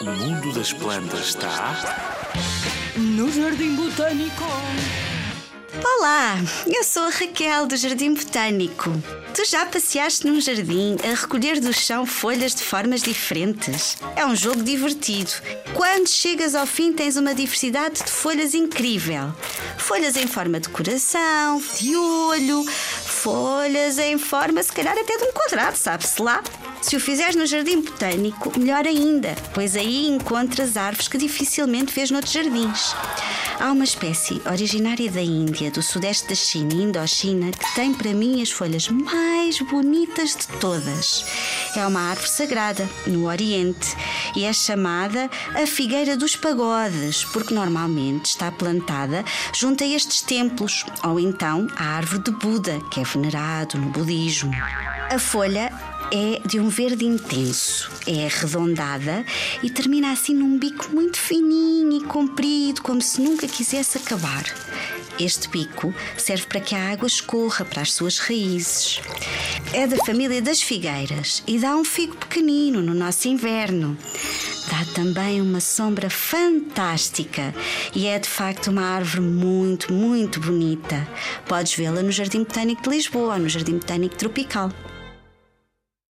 O mundo das plantas está. No Jardim Botânico. Olá, eu sou a Raquel do Jardim Botânico. Tu já passeaste num jardim a recolher do chão folhas de formas diferentes? É um jogo divertido. Quando chegas ao fim, tens uma diversidade de folhas incrível. Folhas em forma de coração, de olho, folhas em forma, se calhar, até de um quadrado, sabe-se lá. Se o fizeres no jardim botânico, melhor ainda, pois aí encontras árvores que dificilmente vês noutros jardins. Há uma espécie originária da Índia, do sudeste da China Indochina que tem para mim as folhas mais bonitas de todas. É uma árvore sagrada no Oriente e é chamada a figueira dos pagodes, porque normalmente está plantada junto a estes templos, ou então a árvore de Buda, que é venerado no budismo. A folha é de um verde intenso, é arredondada e termina assim num bico muito fininho e comprido, como se nunca quisesse acabar. Este bico serve para que a água escorra para as suas raízes. É da família das figueiras e dá um figo pequenino no nosso inverno. Dá também uma sombra fantástica e é de facto uma árvore muito, muito bonita. Podes vê-la no Jardim Botânico de Lisboa, no Jardim Botânico Tropical.